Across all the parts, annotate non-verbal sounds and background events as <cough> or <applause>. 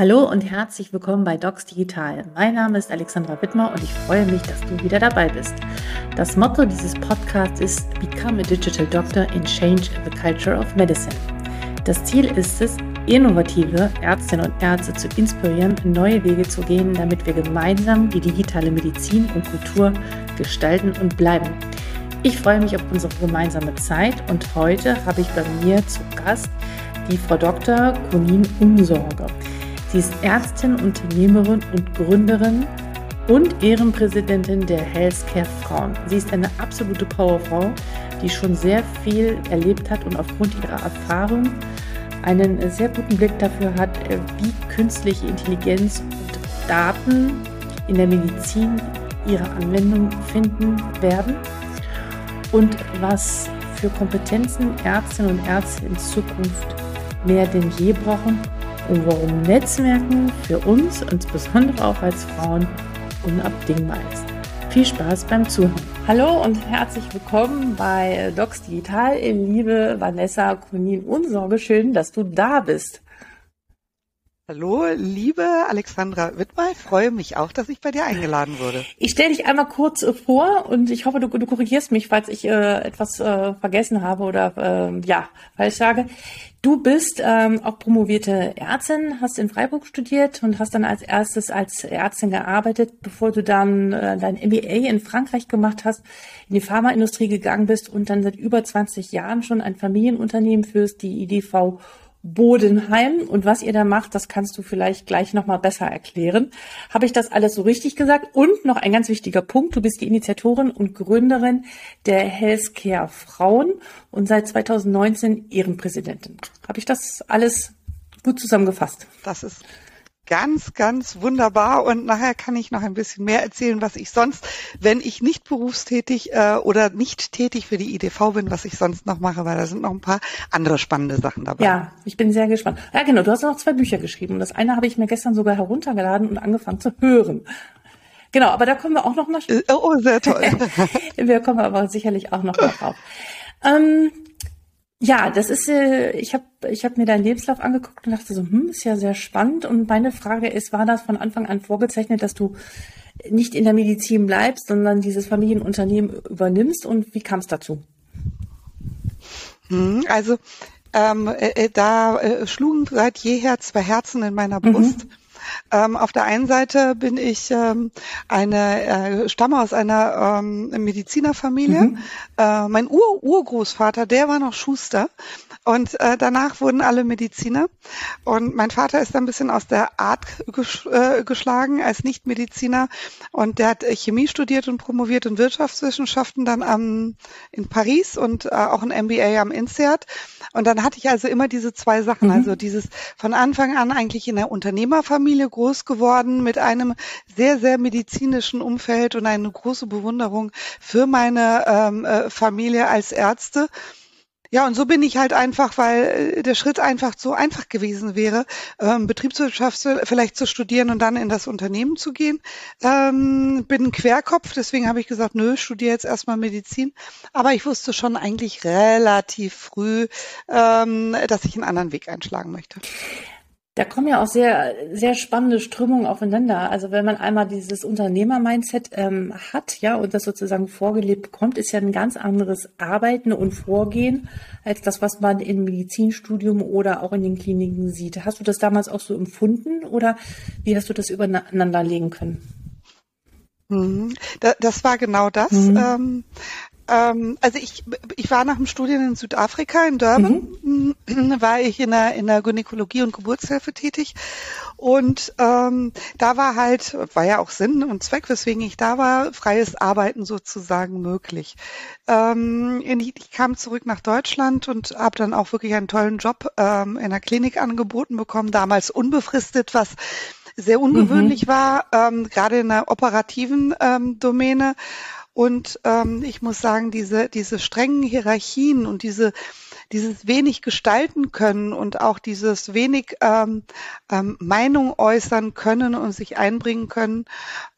Hallo und herzlich willkommen bei Docs Digital. Mein Name ist Alexandra Wittmer und ich freue mich, dass du wieder dabei bist. Das Motto dieses Podcasts ist Become a Digital Doctor and Change the Culture of Medicine. Das Ziel ist es, innovative Ärztinnen und Ärzte zu inspirieren, neue Wege zu gehen, damit wir gemeinsam die digitale Medizin und Kultur gestalten und bleiben. Ich freue mich auf unsere gemeinsame Zeit und heute habe ich bei mir zu Gast die Frau Dr. Conin Umsorge. Sie ist Ärztin, Unternehmerin und Gründerin und Ehrenpräsidentin der Healthcare Frauen. Sie ist eine absolute Powerfrau, die schon sehr viel erlebt hat und aufgrund ihrer Erfahrung einen sehr guten Blick dafür hat, wie künstliche Intelligenz und Daten in der Medizin ihre Anwendung finden werden und was für Kompetenzen Ärztinnen und Ärzte in Zukunft mehr denn je brauchen und warum Netzwerken für uns, insbesondere auch als Frauen, unabdingbar ist. Viel Spaß beim Zuhören. Hallo und herzlich willkommen bei Docs Digital. Liebe Vanessa Kunin Unsorge, schön, dass du da bist. Hallo, liebe Alexandra Wittmer, ich freue mich auch, dass ich bei dir eingeladen wurde. Ich stelle dich einmal kurz vor und ich hoffe, du, du korrigierst mich, falls ich äh, etwas äh, vergessen habe oder äh, ja, falsch sage. Du bist ähm, auch promovierte Ärztin, hast in Freiburg studiert und hast dann als erstes als Ärztin gearbeitet, bevor du dann äh, dein MBA in Frankreich gemacht hast, in die Pharmaindustrie gegangen bist und dann seit über 20 Jahren schon ein Familienunternehmen führst, die IDV Bodenheim. Und was ihr da macht, das kannst du vielleicht gleich nochmal besser erklären. Habe ich das alles so richtig gesagt? Und noch ein ganz wichtiger Punkt. Du bist die Initiatorin und Gründerin der Healthcare Frauen und seit 2019 Ehrenpräsidentin. Habe ich das alles gut zusammengefasst? Das ist ganz, ganz wunderbar. Und nachher kann ich noch ein bisschen mehr erzählen, was ich sonst, wenn ich nicht berufstätig äh, oder nicht tätig für die IDV bin, was ich sonst noch mache, weil da sind noch ein paar andere spannende Sachen dabei. Ja, ich bin sehr gespannt. Ja, genau. Du hast noch zwei Bücher geschrieben. Das eine habe ich mir gestern sogar heruntergeladen und angefangen zu hören. Genau, aber da kommen wir auch noch mal. Äh, oh, sehr toll. <laughs> wir kommen aber sicherlich auch noch mal drauf. Ähm, ja, das ist, äh, ich habe ich hab mir deinen Lebenslauf angeguckt und dachte so, hm, ist ja sehr spannend. Und meine Frage ist, war das von Anfang an vorgezeichnet, dass du nicht in der Medizin bleibst, sondern dieses Familienunternehmen übernimmst? Und wie kam es dazu? Hm, also ähm, äh, äh, da äh, schlugen seit jeher zwei Herzen in meiner Brust. Mhm. Ähm, auf der einen Seite bin ich ähm, eine äh, stamme aus einer ähm, Medizinerfamilie. Mhm. Äh, mein Ur Urgroßvater, der war noch Schuster und äh, danach wurden alle Mediziner. Und mein Vater ist ein bisschen aus der Art ges äh, geschlagen als Nichtmediziner. Und der hat Chemie studiert und promoviert in Wirtschaftswissenschaften dann am, in Paris und äh, auch ein MBA am INSEAD. Und dann hatte ich also immer diese zwei Sachen. Mhm. Also dieses von Anfang an eigentlich in der Unternehmerfamilie groß geworden mit einem sehr, sehr medizinischen Umfeld und eine große Bewunderung für meine ähm, äh, Familie als Ärzte. Ja, und so bin ich halt einfach, weil äh, der Schritt einfach so einfach gewesen wäre, ähm, Betriebswirtschaft vielleicht zu studieren und dann in das Unternehmen zu gehen. Ähm, bin ein Querkopf, deswegen habe ich gesagt, nö, studiere jetzt erstmal Medizin. Aber ich wusste schon eigentlich relativ früh, ähm, dass ich einen anderen Weg einschlagen möchte. Da kommen ja auch sehr, sehr spannende Strömungen aufeinander. Also wenn man einmal dieses Unternehmer-Mindset ähm, hat, ja, und das sozusagen vorgelebt bekommt, ist ja ein ganz anderes Arbeiten und Vorgehen als das, was man im Medizinstudium oder auch in den Kliniken sieht. Hast du das damals auch so empfunden oder wie hast du das übereinander legen können? Mhm. Das war genau das. Mhm. Ähm, also ich, ich war nach dem Studium in Südafrika, in Durban, mhm. war ich in der, in der Gynäkologie und Geburtshilfe tätig. Und ähm, da war halt, war ja auch Sinn und Zweck, weswegen ich da war, freies Arbeiten sozusagen möglich. Ähm, ich kam zurück nach Deutschland und habe dann auch wirklich einen tollen Job ähm, in der Klinik angeboten bekommen, damals unbefristet, was sehr ungewöhnlich mhm. war, ähm, gerade in der operativen ähm, Domäne. Und ähm, ich muss sagen, diese, diese strengen Hierarchien und diese, dieses wenig gestalten können und auch dieses wenig ähm, ähm, Meinung äußern können und sich einbringen können,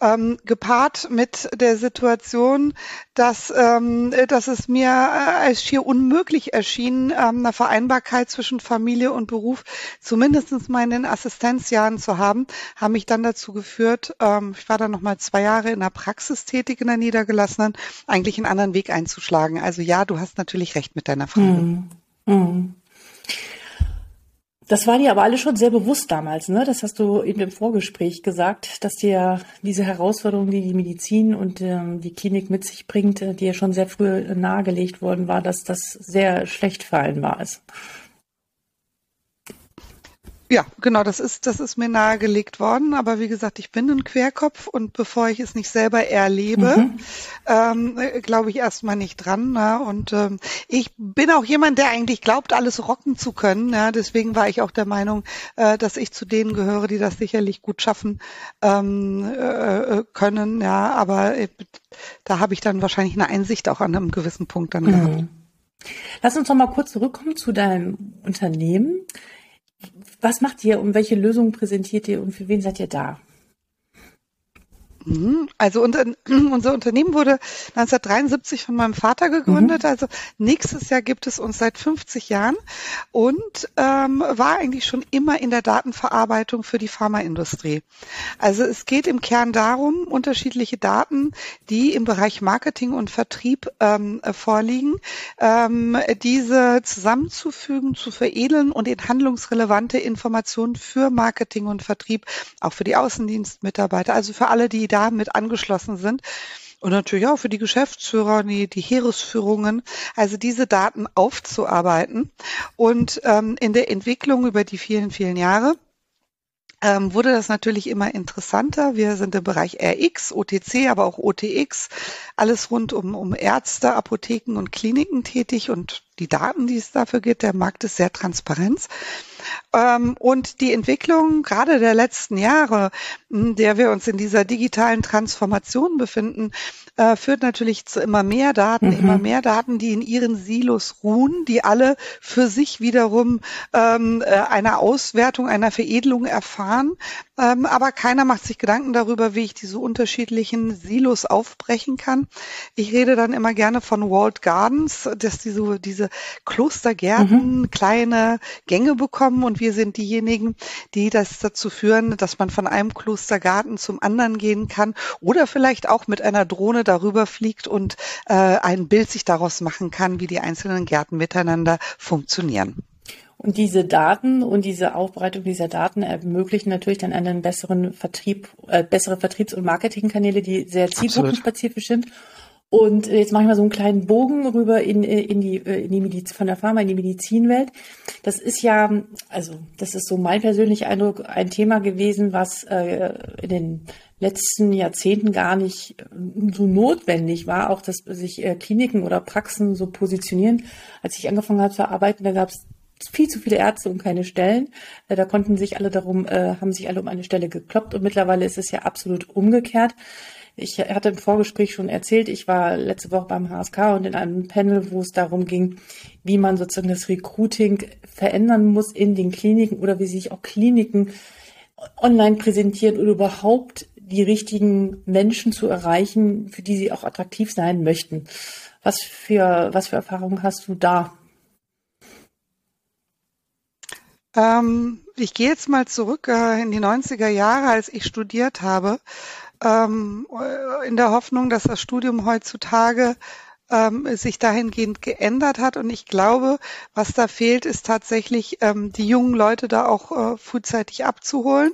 ähm, gepaart mit der Situation, dass, ähm, dass es mir äh, als schier unmöglich erschien, ähm, eine Vereinbarkeit zwischen Familie und Beruf zumindest mal in den Assistenzjahren zu haben, haben mich dann dazu geführt, ähm, ich war dann noch mal zwei Jahre in der Praxis tätig in der Niedergelassenen, eigentlich einen anderen Weg einzuschlagen. Also ja, du hast natürlich recht mit deiner Frage. Mm, mm. Das war dir aber alles schon sehr bewusst damals, ne? Das hast du in dem Vorgespräch gesagt, dass dir diese Herausforderung, die die Medizin und ähm, die Klinik mit sich bringt, äh, dir schon sehr früh nahegelegt worden war, dass das sehr schlecht vereinbar ist. Ja, genau, das ist, das ist mir nahegelegt worden. Aber wie gesagt, ich bin ein Querkopf und bevor ich es nicht selber erlebe, mhm. ähm, glaube ich erstmal nicht dran. Ne? Und ähm, ich bin auch jemand, der eigentlich glaubt, alles rocken zu können. Ja? Deswegen war ich auch der Meinung, äh, dass ich zu denen gehöre, die das sicherlich gut schaffen ähm, äh, äh können. Ja, aber äh, da habe ich dann wahrscheinlich eine Einsicht auch an einem gewissen Punkt dann gehabt. Mhm. Lass uns noch mal kurz zurückkommen zu deinem Unternehmen. Was macht ihr und welche Lösungen präsentiert ihr und für wen seid ihr da? Mhm. Also unser, <clears throat> unser Unternehmen wurde 1973 von meinem Vater gegründet. Mhm. Also nächstes Jahr gibt es uns seit 50 Jahren und ähm, war eigentlich schon immer in der Datenverarbeitung für die Pharmaindustrie. Also es geht im Kern darum, unterschiedliche Daten, die im Bereich Marketing und Vertrieb ähm, vorliegen, ähm, diese zusammenzufügen, zu veredeln und in handlungsrelevante Informationen für Marketing und Vertrieb, auch für die Außendienstmitarbeiter, also für alle, die da mit angeschlossen sind. Und natürlich auch für die Geschäftsführer, die, die Heeresführungen, also diese Daten aufzuarbeiten. Und ähm, in der Entwicklung über die vielen, vielen Jahre ähm, wurde das natürlich immer interessanter. Wir sind im Bereich RX, OTC, aber auch OTX, alles rund um, um Ärzte, Apotheken und Kliniken tätig und die Daten, die es dafür gibt, der Markt ist sehr transparent. Ähm, und die Entwicklung gerade der letzten Jahre, in der wir uns in dieser digitalen Transformation befinden, äh, führt natürlich zu immer mehr Daten, mhm. immer mehr Daten, die in ihren Silos ruhen, die alle für sich wiederum ähm, äh, eine Auswertung, einer Veredelung erfahren. Ähm, aber keiner macht sich Gedanken darüber, wie ich diese unterschiedlichen Silos aufbrechen kann. Ich rede dann immer gerne von Walled Gardens, dass diese, diese Klostergärten mhm. kleine Gänge bekommen und wir sind diejenigen, die das dazu führen, dass man von einem Klostergarten zum anderen gehen kann oder vielleicht auch mit einer Drohne darüber fliegt und äh, ein Bild sich daraus machen kann, wie die einzelnen Gärten miteinander funktionieren. Und diese Daten und diese Aufbereitung dieser Daten ermöglichen natürlich dann einen besseren Vertrieb, äh, bessere Vertriebs- und Marketingkanäle, die sehr zielgruppenspezifisch sind. Und äh, jetzt mache ich mal so einen kleinen Bogen rüber in, äh, in die, äh, in die Medizin, von der Pharma in die Medizinwelt. Das ist ja, also das ist so mein persönlicher Eindruck, ein Thema gewesen, was äh, in den letzten Jahrzehnten gar nicht so notwendig war, auch dass sich äh, Kliniken oder Praxen so positionieren. Als ich angefangen habe zu arbeiten, da gab es viel zu viele Ärzte und keine Stellen. Äh, da konnten sich alle darum, äh, haben sich alle um eine Stelle gekloppt und mittlerweile ist es ja absolut umgekehrt. Ich hatte im Vorgespräch schon erzählt, ich war letzte Woche beim HSK und in einem Panel, wo es darum ging, wie man sozusagen das Recruiting verändern muss in den Kliniken oder wie sich auch Kliniken online präsentieren oder überhaupt die richtigen Menschen zu erreichen, für die sie auch attraktiv sein möchten. Was für, was für Erfahrungen hast du da? Ähm, ich gehe jetzt mal zurück äh, in die 90er Jahre, als ich studiert habe, ähm, in der Hoffnung, dass das Studium heutzutage ähm, sich dahingehend geändert hat. Und ich glaube, was da fehlt, ist tatsächlich ähm, die jungen Leute da auch äh, frühzeitig abzuholen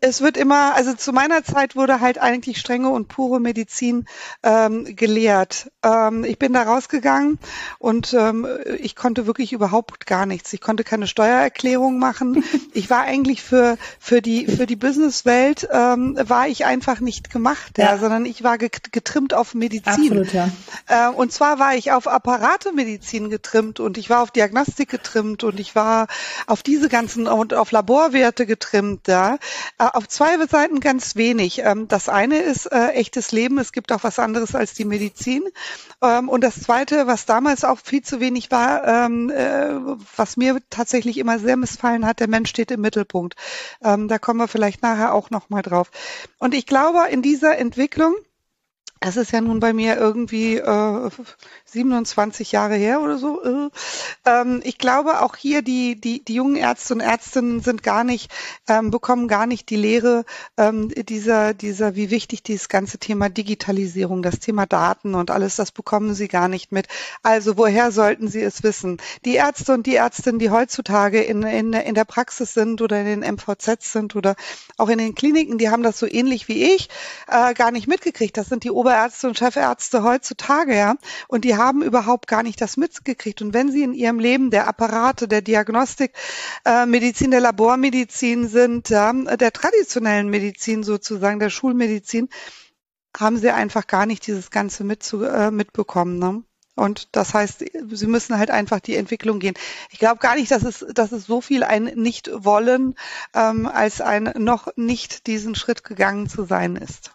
es wird immer, also zu meiner Zeit wurde halt eigentlich strenge und pure Medizin ähm, gelehrt. Ähm, ich bin da rausgegangen und ähm, ich konnte wirklich überhaupt gar nichts. Ich konnte keine Steuererklärung machen. <laughs> Ich war eigentlich für für die für die Businesswelt ähm, war ich einfach nicht gemacht, ja. ja sondern ich war getrimmt auf Medizin. Absolut, ja. Äh, und zwar war ich auf Apparatemedizin getrimmt und ich war auf Diagnostik getrimmt und ich war auf diese ganzen und auf Laborwerte getrimmt. Ja ja. Äh, auf zwei Seiten ganz wenig. Ähm, das eine ist äh, echtes Leben. Es gibt auch was anderes als die Medizin. Ähm, und das zweite, was damals auch viel zu wenig war, ähm, äh, was mir tatsächlich immer sehr missfallen hat, der Mensch steht im Mittelpunkt. Ähm, da kommen wir vielleicht nachher auch noch mal drauf. Und ich glaube, in dieser Entwicklung, es ist ja nun bei mir irgendwie äh, 27 Jahre her oder so. Äh. Ähm, ich glaube auch hier die die die jungen Ärzte und Ärztinnen sind gar nicht ähm, bekommen gar nicht die Lehre ähm, dieser dieser wie wichtig dieses ganze Thema Digitalisierung, das Thema Daten und alles das bekommen sie gar nicht mit. Also woher sollten sie es wissen? Die Ärzte und die Ärztinnen, die heutzutage in in in der Praxis sind oder in den MVZs sind oder auch in den Kliniken, die haben das so ähnlich wie ich äh, gar nicht mitgekriegt. Das sind die Ober Oberärzte und Chefärzte heutzutage, ja, und die haben überhaupt gar nicht das mitgekriegt. Und wenn sie in ihrem Leben der Apparate, der Diagnostik, äh, Medizin, der Labormedizin sind, ja, der traditionellen Medizin sozusagen, der Schulmedizin, haben sie einfach gar nicht dieses Ganze mitzu, äh, mitbekommen. Ne? Und das heißt, sie müssen halt einfach die Entwicklung gehen. Ich glaube gar nicht, dass es, dass es so viel ein Nicht-Wollen ähm, als ein noch nicht diesen Schritt gegangen zu sein ist.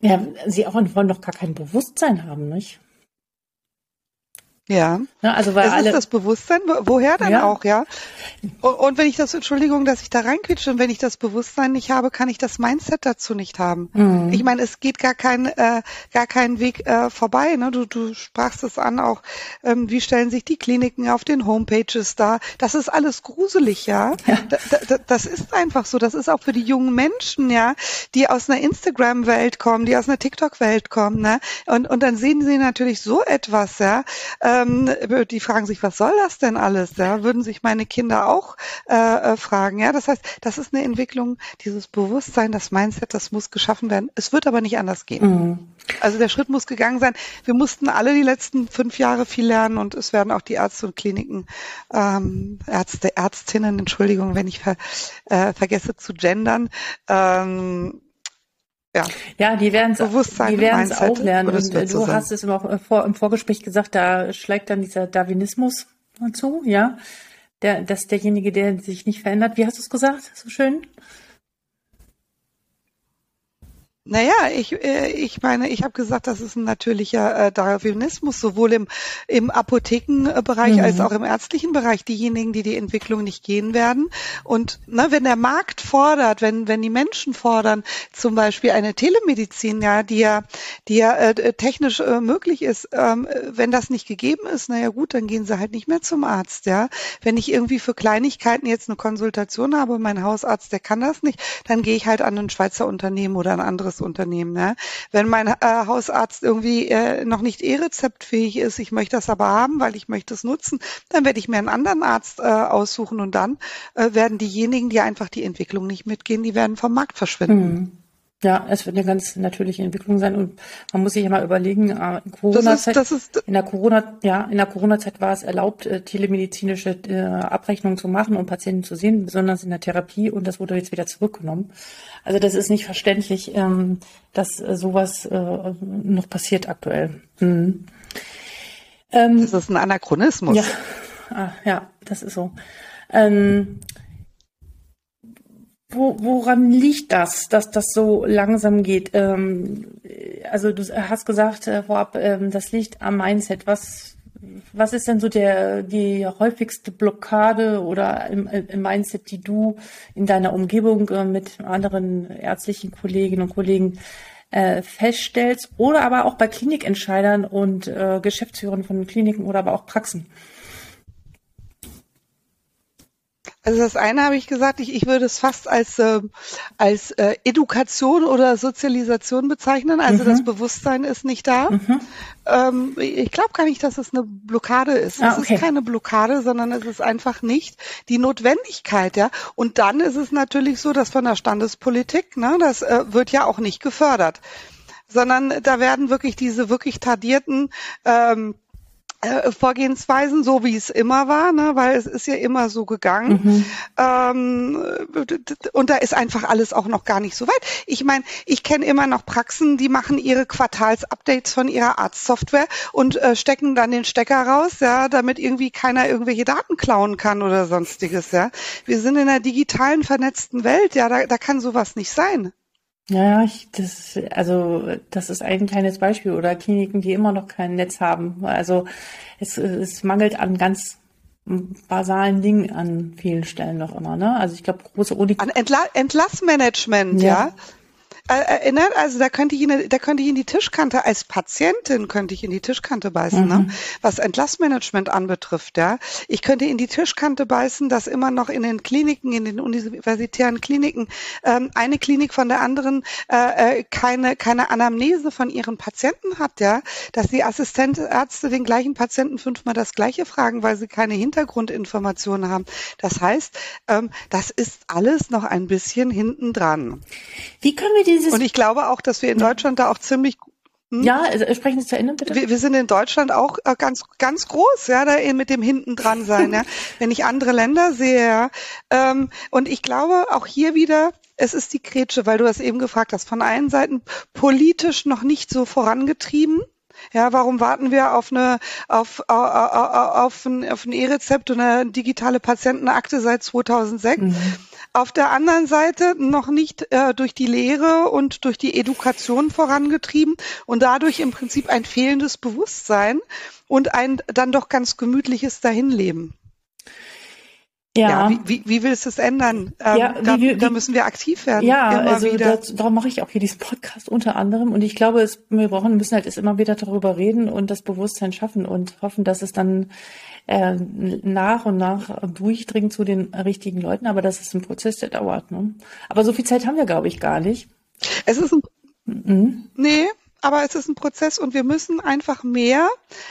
Ja, sie auch wollen doch gar kein Bewusstsein haben, nicht? Ja. ja also weil es alle, ist das Bewusstsein, woher dann ja. auch, ja? Und, und, wenn ich das, Entschuldigung, dass ich da reinquitsche, und wenn ich das Bewusstsein nicht habe, kann ich das Mindset dazu nicht haben. Mhm. Ich meine, es geht gar kein, äh, gar keinen Weg äh, vorbei. Ne? Du, du sprachst es an auch, ähm, wie stellen sich die Kliniken auf den Homepages da? Das ist alles gruselig, ja. ja. Da, da, das ist einfach so. Das ist auch für die jungen Menschen, ja, die aus einer Instagram-Welt kommen, die aus einer TikTok-Welt kommen, ne? Und, und dann sehen sie natürlich so etwas, ja. Äh, ähm, die fragen sich, was soll das denn alles? Ja, würden sich meine Kinder auch äh, äh, fragen. Ja, das heißt, das ist eine Entwicklung, dieses Bewusstsein, das Mindset, das muss geschaffen werden. Es wird aber nicht anders gehen. Mhm. Also der Schritt muss gegangen sein. Wir mussten alle die letzten fünf Jahre viel lernen und es werden auch die Ärzte und Kliniken, ähm, Ärzte, Ärztinnen, Entschuldigung, wenn ich ver, äh, vergesse zu gendern, ähm, ja, ja die werden es auch lernen. Und du so hast es im, Vor, im Vorgespräch gesagt, da schlägt dann dieser Darwinismus zu, ja. Der, dass derjenige, der sich nicht verändert, wie hast du es gesagt? So schön? Naja, ich, äh, ich meine, ich habe gesagt, das ist ein natürlicher äh, Darwinismus, sowohl im, im Apothekenbereich mhm. als auch im ärztlichen Bereich. Diejenigen, die die Entwicklung nicht gehen werden. Und ne, wenn der Markt fordert, wenn, wenn die Menschen fordern, zum Beispiel eine Telemedizin, ja, die ja, die ja äh, technisch äh, möglich ist, ähm, wenn das nicht gegeben ist, naja gut, dann gehen sie halt nicht mehr zum Arzt, ja. Wenn ich irgendwie für Kleinigkeiten jetzt eine Konsultation habe, mein Hausarzt, der kann das nicht, dann gehe ich halt an ein Schweizer Unternehmen oder ein anderes Unternehmen. Ne? Wenn mein äh, Hausarzt irgendwie äh, noch nicht e-rezeptfähig ist, ich möchte das aber haben, weil ich möchte es nutzen, dann werde ich mir einen anderen Arzt äh, aussuchen und dann äh, werden diejenigen, die einfach die Entwicklung nicht mitgehen, die werden vom Markt verschwinden. Mhm. Ja, es wird eine ganz natürliche Entwicklung sein und man muss sich immer überlegen, äh, in Corona-Zeit, in der Corona, ja, in der Corona-Zeit war es erlaubt, äh, telemedizinische äh, Abrechnungen zu machen und Patienten zu sehen, besonders in der Therapie und das wurde jetzt wieder zurückgenommen. Also das ist nicht verständlich, ähm, dass äh, sowas äh, noch passiert aktuell. Mhm. Ähm, das ist ein Anachronismus. Ja, ah, ja, das ist so. Ähm, wo, woran liegt das, dass das so langsam geht? Ähm, also du hast gesagt äh, vorab, ähm, das liegt am Mindset. Was, was ist denn so der die häufigste Blockade oder im, im Mindset, die du in deiner Umgebung äh, mit anderen ärztlichen Kolleginnen und Kollegen äh, feststellst oder aber auch bei Klinikentscheidern und äh, Geschäftsführern von Kliniken oder aber auch Praxen? Also das eine habe ich gesagt, ich, ich würde es fast als, äh, als äh, Education oder Sozialisation bezeichnen. Also mhm. das Bewusstsein ist nicht da. Mhm. Ähm, ich glaube gar nicht, dass es eine Blockade ist. Ah, okay. Es ist keine Blockade, sondern es ist einfach nicht die Notwendigkeit. Ja. Und dann ist es natürlich so, dass von der Standespolitik, ne, das äh, wird ja auch nicht gefördert, sondern da werden wirklich diese wirklich tradierten ähm, äh, Vorgehensweisen, so wie es immer war, ne? weil es ist ja immer so gegangen. Mhm. Ähm, und da ist einfach alles auch noch gar nicht so weit. Ich meine, ich kenne immer noch Praxen, die machen ihre Quartalsupdates von ihrer Arztsoftware und äh, stecken dann den Stecker raus, ja, damit irgendwie keiner irgendwelche Daten klauen kann oder sonstiges. Ja, wir sind in einer digitalen vernetzten Welt. Ja, da, da kann sowas nicht sein. Ja, ich, das, also das ist ein kleines Beispiel oder Kliniken, die immer noch kein Netz haben. Also es, es mangelt an ganz basalen Dingen an vielen Stellen noch immer. Ne? Also ich glaube, große Uni. An Entla Entlassmanagement, ja. ja. Äh, erinnert, also da könnte ich in, da könnte ich in die Tischkante als Patientin könnte ich in die Tischkante beißen, ne? mhm. ne? was Entlassmanagement anbetrifft, ja. Ich könnte in die Tischkante beißen, dass immer noch in den Kliniken, in den universitären Kliniken ähm, eine Klinik von der anderen äh, äh keine keine Anamnese von ihren Patienten hat, ja, dass die Assistenzärzte den gleichen Patienten fünfmal das gleiche fragen, weil sie keine Hintergrundinformationen haben. Das heißt, ähm, das ist alles noch ein bisschen hinten dran. Wie können wir die dieses. Und ich glaube auch, dass wir in Deutschland da auch ziemlich hm? Ja, also sprechen Sie zu Ende, bitte. Wir, wir, sind in Deutschland auch äh, ganz, ganz groß, ja, da eben mit dem hinten dran sein, ja. <laughs> Wenn ich andere Länder sehe, ja. Ähm, und ich glaube auch hier wieder, es ist die Grätsche, weil du das eben gefragt hast, von allen Seiten politisch noch nicht so vorangetrieben. Ja, warum warten wir auf eine auf, auf, auf ein, auf ein E-Rezept und eine digitale Patientenakte seit 2006? Mhm. Auf der anderen Seite noch nicht äh, durch die Lehre und durch die Education vorangetrieben und dadurch im Prinzip ein fehlendes Bewusstsein und ein dann doch ganz gemütliches Dahinleben. Ja, ja wie, wie, wie willst du es ändern? Ähm, ja, da, wie, da, müssen wir aktiv werden. Ja, also das, darum mache ich auch hier diesen Podcast unter anderem. Und ich glaube, es, wir brauchen, müssen halt immer wieder darüber reden und das Bewusstsein schaffen und hoffen, dass es dann äh, nach und nach durchdringt zu den richtigen Leuten. Aber das ist ein Prozess, der dauert. Ne? Aber so viel Zeit haben wir, glaube ich, gar nicht. Es ist ein mhm. Nee, aber es ist ein Prozess und wir müssen einfach mehr,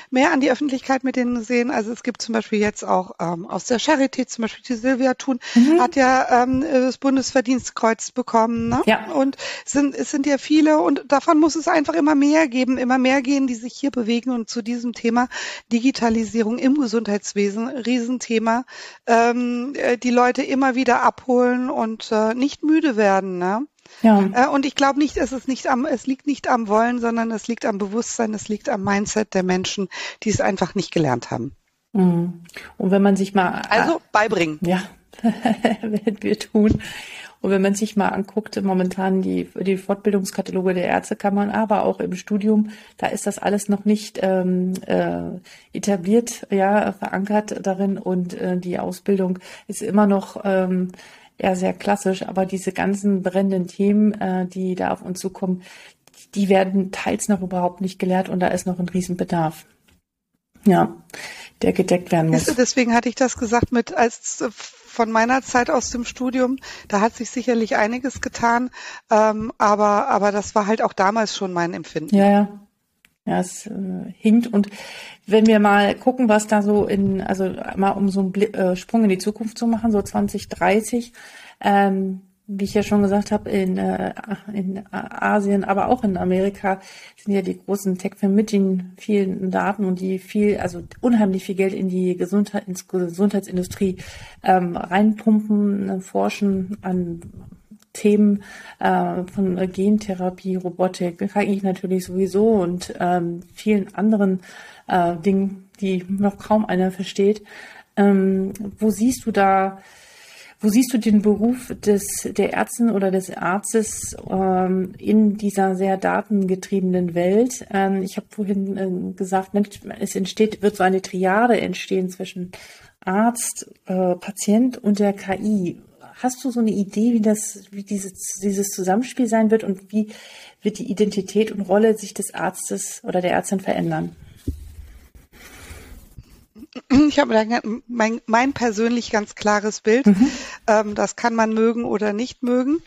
mehr an die Öffentlichkeit mit denen sehen. Also es gibt zum Beispiel jetzt auch ähm, aus der Charité, zum Beispiel die Silvia Thun, mhm. hat ja ähm, das Bundesverdienstkreuz bekommen. Ne? Ja. Und sind, es sind ja viele und davon muss es einfach immer mehr geben, immer mehr gehen, die sich hier bewegen und zu diesem Thema Digitalisierung im Gesundheitswesen, Riesenthema, ähm, äh, die Leute immer wieder abholen und äh, nicht müde werden. Ne? Ja. Äh, und ich glaube nicht, es ist nicht am, es liegt nicht am Wollen, sondern es liegt am Bewusstsein, es liegt am Mindset der Menschen, die es einfach nicht gelernt haben. Mhm. Und wenn man sich mal also beibringen. Ja, <laughs> werden wir tun. Und wenn man sich mal anguckt, momentan die, die Fortbildungskataloge der Ärztekammern, aber auch im Studium, da ist das alles noch nicht ähm, äh, etabliert, ja, verankert darin und äh, die Ausbildung ist immer noch ähm, ja sehr klassisch, aber diese ganzen brennenden Themen, äh, die da auf uns zukommen, die werden teils noch überhaupt nicht gelehrt und da ist noch ein Riesenbedarf. Ja, der gedeckt werden muss. Deswegen hatte ich das gesagt mit als von meiner Zeit aus dem Studium, da hat sich sicherlich einiges getan, ähm, aber aber das war halt auch damals schon mein Empfinden. Ja, ja. Ja, es äh, hinkt. Und wenn wir mal gucken, was da so in, also mal um so einen Bl äh, Sprung in die Zukunft zu machen, so 2030, ähm, wie ich ja schon gesagt habe, in, äh, in Asien, aber auch in Amerika sind ja die großen Tech-Firmen mit den vielen Daten und die viel, also unheimlich viel Geld in die Gesundheit, ins Gesundheitsindustrie ähm, reinpumpen, forschen an Themen äh, von Gentherapie, Robotik, KI natürlich sowieso und ähm, vielen anderen äh, Dingen, die noch kaum einer versteht. Ähm, wo siehst du da, wo siehst du den Beruf des der Ärztin oder des Arztes ähm, in dieser sehr datengetriebenen Welt? Ähm, ich habe vorhin äh, gesagt, es entsteht, wird so eine Triade entstehen zwischen Arzt, äh, Patient und der KI. Hast du so eine Idee, wie das, wie dieses, dieses Zusammenspiel sein wird und wie wird die Identität und Rolle sich des Arztes oder der Ärztin verändern? Ich habe mein, mein persönlich ganz klares Bild. Mhm. Ähm, das kann man mögen oder nicht mögen.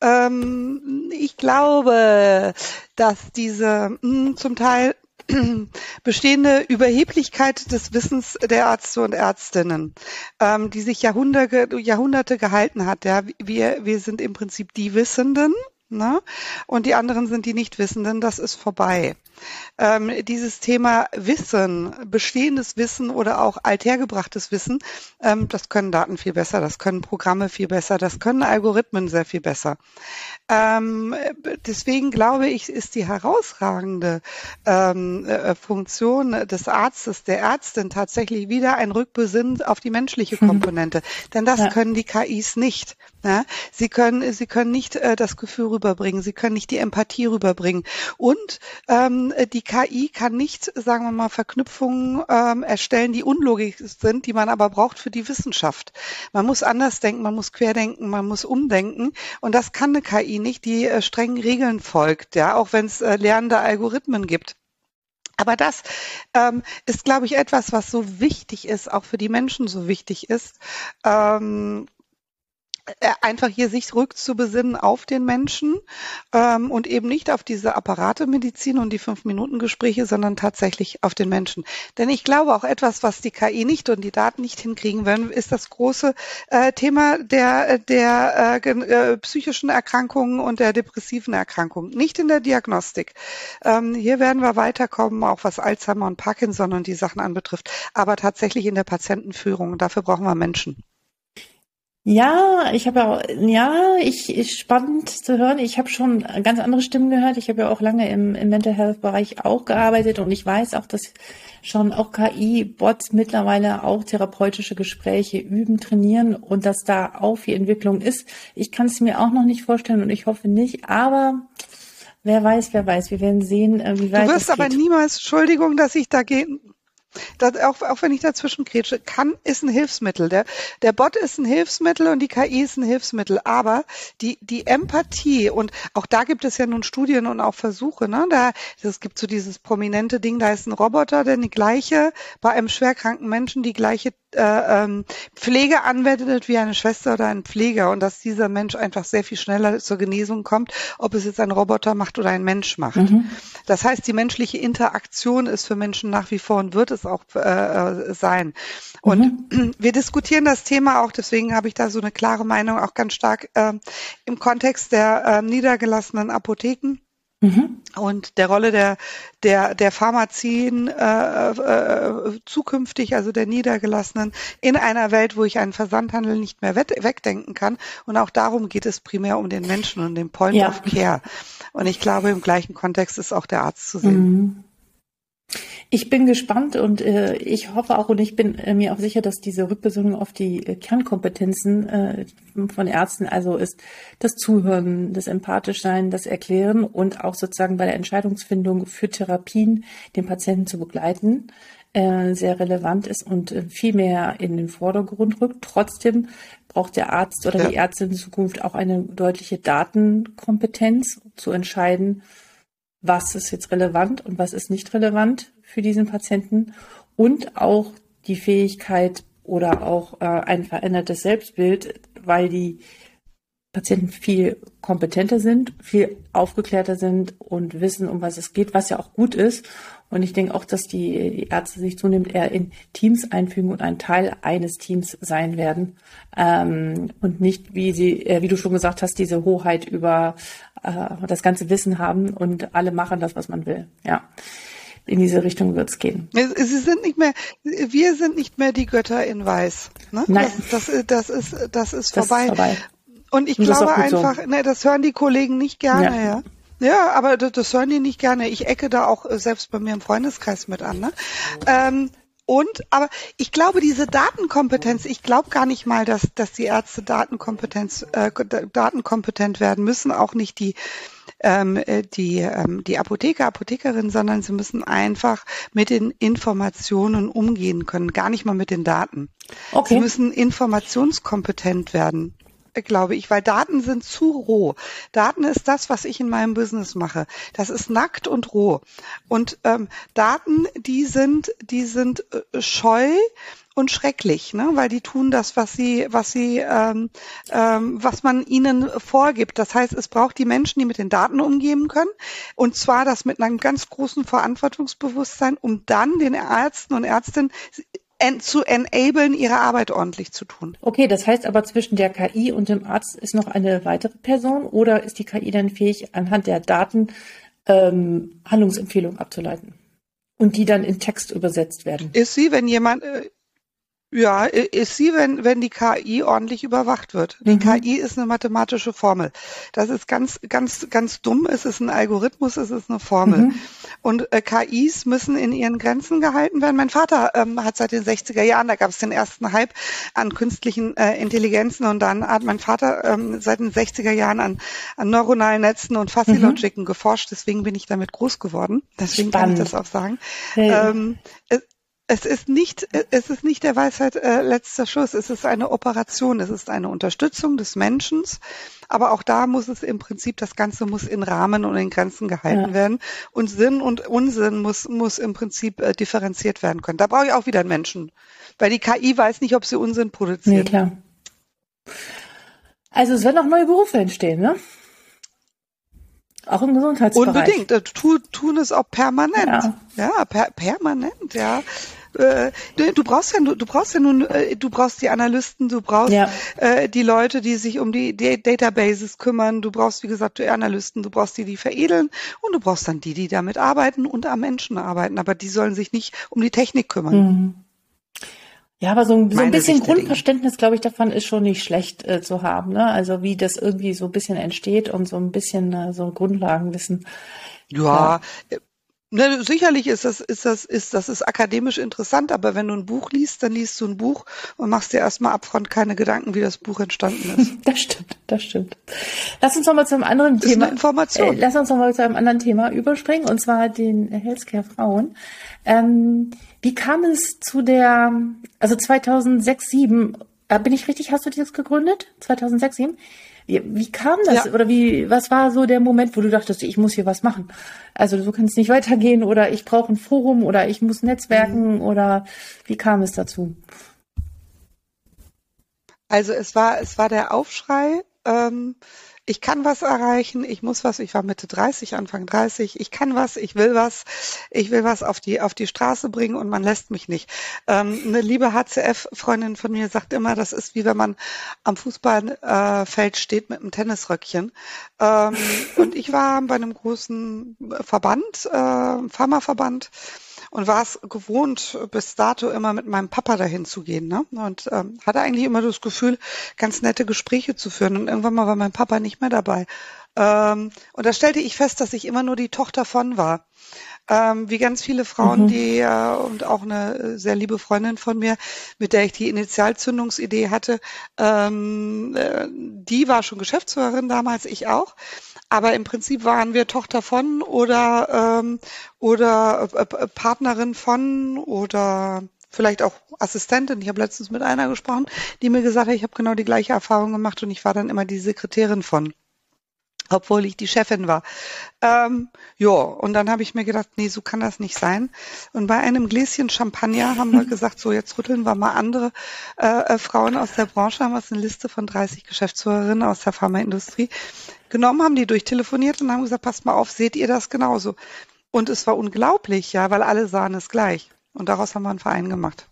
Ähm, ich glaube, dass diese mh, hm, zum Teil <clears throat> bestehende Überheblichkeit des Wissens der Ärzte und Ärztinnen, ähm, die sich Jahrhunderte, Jahrhunderte gehalten hat. Ja, wir, wir sind im Prinzip die Wissenden. Ne? Und die anderen sind die Nichtwissenden, das ist vorbei. Ähm, dieses Thema Wissen, bestehendes Wissen oder auch althergebrachtes Wissen, ähm, das können Daten viel besser, das können Programme viel besser, das können Algorithmen sehr viel besser. Ähm, deswegen glaube ich, ist die herausragende ähm, äh, Funktion des Arztes, der Ärztin tatsächlich wieder ein Rückbesinnen auf die menschliche. <laughs> Komponente. Mhm. Denn das ja. können die KIs nicht. Ja? Sie können, sie können nicht äh, das Gefühl rüberbringen, sie können nicht die Empathie rüberbringen. Und ähm, die KI kann nicht, sagen wir mal, Verknüpfungen ähm, erstellen, die unlogisch sind, die man aber braucht für die Wissenschaft. Man muss anders denken, man muss querdenken, man muss umdenken. Und das kann eine KI nicht, die äh, strengen Regeln folgt, ja, auch wenn es äh, lernende Algorithmen gibt. Aber das ähm, ist, glaube ich, etwas, was so wichtig ist, auch für die Menschen so wichtig ist. Ähm, äh, einfach hier sich rückzubesinnen auf den Menschen ähm, und eben nicht auf diese Apparatemedizin und die Fünf-Minuten-Gespräche, sondern tatsächlich auf den Menschen. Denn ich glaube auch etwas, was die KI nicht und die Daten nicht hinkriegen werden, ist das große äh, Thema der, der äh, äh, psychischen Erkrankungen und der depressiven Erkrankungen. Nicht in der Diagnostik. Ähm, hier werden wir weiterkommen, auch was Alzheimer und Parkinson und die Sachen anbetrifft, aber tatsächlich in der Patientenführung. Dafür brauchen wir Menschen. Ja, ich habe ja, ja, ich, ich spannend zu hören. Ich habe schon ganz andere Stimmen gehört. Ich habe ja auch lange im, im Mental Health Bereich auch gearbeitet und ich weiß auch, dass schon auch KI-Bots mittlerweile auch therapeutische Gespräche üben, trainieren und dass da auch viel Entwicklung ist. Ich kann es mir auch noch nicht vorstellen und ich hoffe nicht, aber wer weiß, wer weiß. Wir werden sehen, äh, wie weit. Du wirst aber niemals, Entschuldigung, dass ich dagegen das, auch, auch wenn ich dazwischen kretsche, kann, ist ein Hilfsmittel. Der, der Bot ist ein Hilfsmittel und die KI ist ein Hilfsmittel. Aber die, die Empathie, und auch da gibt es ja nun Studien und auch Versuche, ne? Da, es gibt so dieses prominente Ding, da ist ein Roboter, der die gleiche, bei einem schwerkranken Menschen die gleiche äh, ähm, Pflege anwendet wie eine Schwester oder ein Pfleger und dass dieser Mensch einfach sehr viel schneller zur Genesung kommt, ob es jetzt ein Roboter macht oder ein Mensch macht. Mhm. Das heißt, die menschliche Interaktion ist für Menschen nach wie vor und wird es auch äh, äh sein. Und mhm. <clears throat> wir diskutieren das Thema auch, deswegen habe ich da so eine klare Meinung, auch ganz stark äh, im Kontext der äh, niedergelassenen Apotheken Mhm. Und der Rolle der, der, der Pharmazien äh, äh, zukünftig, also der Niedergelassenen, in einer Welt, wo ich einen Versandhandel nicht mehr wegdenken kann. Und auch darum geht es primär um den Menschen und den Point ja. of Care. Und ich glaube, im gleichen Kontext ist auch der Arzt zu sehen. Mhm. Ich bin gespannt und äh, ich hoffe auch und ich bin äh, mir auch sicher, dass diese Rückbesinnung auf die äh, Kernkompetenzen äh, von Ärzten, also ist das Zuhören, das Empathischsein, das Erklären und auch sozusagen bei der Entscheidungsfindung für Therapien den Patienten zu begleiten, äh, sehr relevant ist und äh, viel mehr in den Vordergrund rückt. Trotzdem braucht der Arzt oder ja. die Ärztin in Zukunft auch eine deutliche Datenkompetenz zu entscheiden, was ist jetzt relevant und was ist nicht relevant für diesen Patienten und auch die Fähigkeit oder auch äh, ein verändertes Selbstbild, weil die Patienten viel kompetenter sind, viel aufgeklärter sind und wissen, um was es geht, was ja auch gut ist. Und ich denke auch, dass die, die Ärzte sich zunehmend eher in Teams einfügen und ein Teil eines Teams sein werden. Ähm, und nicht, wie sie, äh, wie du schon gesagt hast, diese Hoheit über äh, das ganze Wissen haben und alle machen das, was man will. Ja. In diese Richtung wird es gehen. Sie sind nicht mehr, wir sind nicht mehr die Götter in Weiß. Ne? Nein. Das, das, das ist, das ist das vorbei. Ist vorbei. Und ich und glaube einfach, so. ne, das hören die Kollegen nicht gerne, ja. ja. Ja, aber das, das hören die nicht gerne. Ich ecke da auch äh, selbst bei mir im Freundeskreis mit an. Ne? Ähm, und, aber ich glaube, diese Datenkompetenz, ich glaube gar nicht mal, dass, dass die Ärzte Datenkompetenz, äh, datenkompetent werden müssen, auch nicht die, ähm, äh, die, ähm, die Apotheker, Apothekerinnen, sondern sie müssen einfach mit den Informationen umgehen können, gar nicht mal mit den Daten. Okay. Sie müssen informationskompetent werden glaube ich, weil Daten sind zu roh. Daten ist das, was ich in meinem Business mache. Das ist nackt und roh. Und ähm, Daten, die sind, die sind äh, scheu und schrecklich, ne? weil die tun das, was sie, was sie, ähm, ähm, was man ihnen vorgibt. Das heißt, es braucht die Menschen, die mit den Daten umgehen können, und zwar das mit einem ganz großen Verantwortungsbewusstsein, um dann den Ärzten und Ärztinnen en, zu enablen, ihre Arbeit ordentlich zu tun. Okay, das heißt aber zwischen der KI und dem Arzt ist noch eine weitere Person oder ist die KI dann fähig, anhand der Daten ähm, Handlungsempfehlungen abzuleiten? Und die dann in Text übersetzt werden. Ist sie, wenn jemand, äh, ja, ist sie, wenn, wenn die KI ordentlich überwacht wird. Die mhm. KI ist eine mathematische Formel. Das ist ganz, ganz, ganz dumm. Es ist ein Algorithmus, es ist eine Formel. Mhm. Und äh, KIs müssen in ihren Grenzen gehalten werden. Mein Vater ähm, hat seit den 60er Jahren, da gab es den ersten Hype an künstlichen äh, Intelligenzen und dann hat mein Vater ähm, seit den 60er Jahren an, an neuronalen Netzen und Fuzzy Logiken mhm. geforscht. Deswegen bin ich damit groß geworden. Deswegen Spannend. kann ich das auch sagen. Hey. Ähm, es ist nicht, es ist nicht der Weisheit äh, letzter Schuss. Es ist eine Operation. Es ist eine Unterstützung des Menschen. Aber auch da muss es im Prinzip, das Ganze muss in Rahmen und in Grenzen gehalten ja. werden. Und Sinn und Unsinn muss, muss im Prinzip äh, differenziert werden können. Da brauche ich auch wieder einen Menschen. Weil die KI weiß nicht, ob sie Unsinn produziert. Nee, klar. Also es werden auch neue Berufe entstehen, ne? Auch im Gesundheitsbereich. Unbedingt. Äh, tu, tun es auch permanent. Ja, ja per, permanent, ja äh, du brauchst ja, du brauchst ja nun, äh, du brauchst die Analysten, du brauchst ja. äh, die Leute, die sich um die, die Databases kümmern, du brauchst, wie gesagt, die Analysten, du brauchst die, die veredeln und du brauchst dann die, die damit arbeiten und am Menschen arbeiten. Aber die sollen sich nicht um die Technik kümmern. Mhm. Ja, aber so ein, so ein bisschen Grundverständnis, glaube ich, davon ist schon nicht schlecht äh, zu haben. Ne? Also wie das irgendwie so ein bisschen entsteht und so ein bisschen äh, so Grundlagenwissen. Ja, ja, Ne, sicherlich ist das, ist das, ist das ist akademisch interessant, aber wenn du ein Buch liest, dann liest du ein Buch und machst dir erstmal upfront keine Gedanken, wie das Buch entstanden ist. <laughs> Das stimmt, das stimmt. Lass uns nochmal zu einem anderen ist Thema. Eine Information. Äh, lass uns nochmal zu einem anderen Thema überspringen, und zwar den Healthcare Frauen. Ähm, wie kam es zu der, also 2006, 2007, äh, bin ich richtig, hast du das gegründet? 2006, 2007? Wie, kam das? Ja. Oder wie, was war so der Moment, wo du dachtest, ich muss hier was machen? Also so kann es nicht weitergehen oder ich brauche ein Forum oder ich muss netzwerken mhm. oder wie kam es dazu? Also es war, es war der Aufschrei, ähm, ich kann was erreichen, ich muss was, ich war Mitte 30, Anfang 30, ich kann was, ich will was, ich will was auf die, auf die Straße bringen und man lässt mich nicht. Ähm, eine liebe HCF-Freundin von mir sagt immer, das ist wie wenn man am Fußballfeld äh, steht mit einem Tennisröckchen. Ähm, und ich war bei einem großen Verband, äh, Pharmaverband, und war es gewohnt, bis dato immer mit meinem Papa dahin zu gehen. Ne? Und ähm, hatte eigentlich immer das Gefühl, ganz nette Gespräche zu führen. Und irgendwann mal war mein Papa nicht mehr dabei. Ähm, und da stellte ich fest, dass ich immer nur die Tochter von war. Ähm, wie ganz viele Frauen, mhm. die äh, und auch eine sehr liebe Freundin von mir, mit der ich die Initialzündungsidee hatte, ähm, äh, die war schon Geschäftsführerin damals, ich auch. Aber im Prinzip waren wir Tochter von oder, ähm, oder äh, äh, Partnerin von oder vielleicht auch Assistentin. Ich habe letztens mit einer gesprochen, die mir gesagt hat, ich habe genau die gleiche Erfahrung gemacht und ich war dann immer die Sekretärin von obwohl ich die Chefin war. Ähm, ja, und dann habe ich mir gedacht, nee, so kann das nicht sein. Und bei einem Gläschen Champagner haben wir <laughs> gesagt, so jetzt rütteln wir mal andere äh, äh Frauen aus der Branche, haben wir eine Liste von 30 Geschäftsführerinnen aus der Pharmaindustrie genommen, haben die durchtelefoniert und haben gesagt, passt mal auf, seht ihr das genauso? Und es war unglaublich, ja, weil alle sahen es gleich. Und daraus haben wir einen Verein gemacht.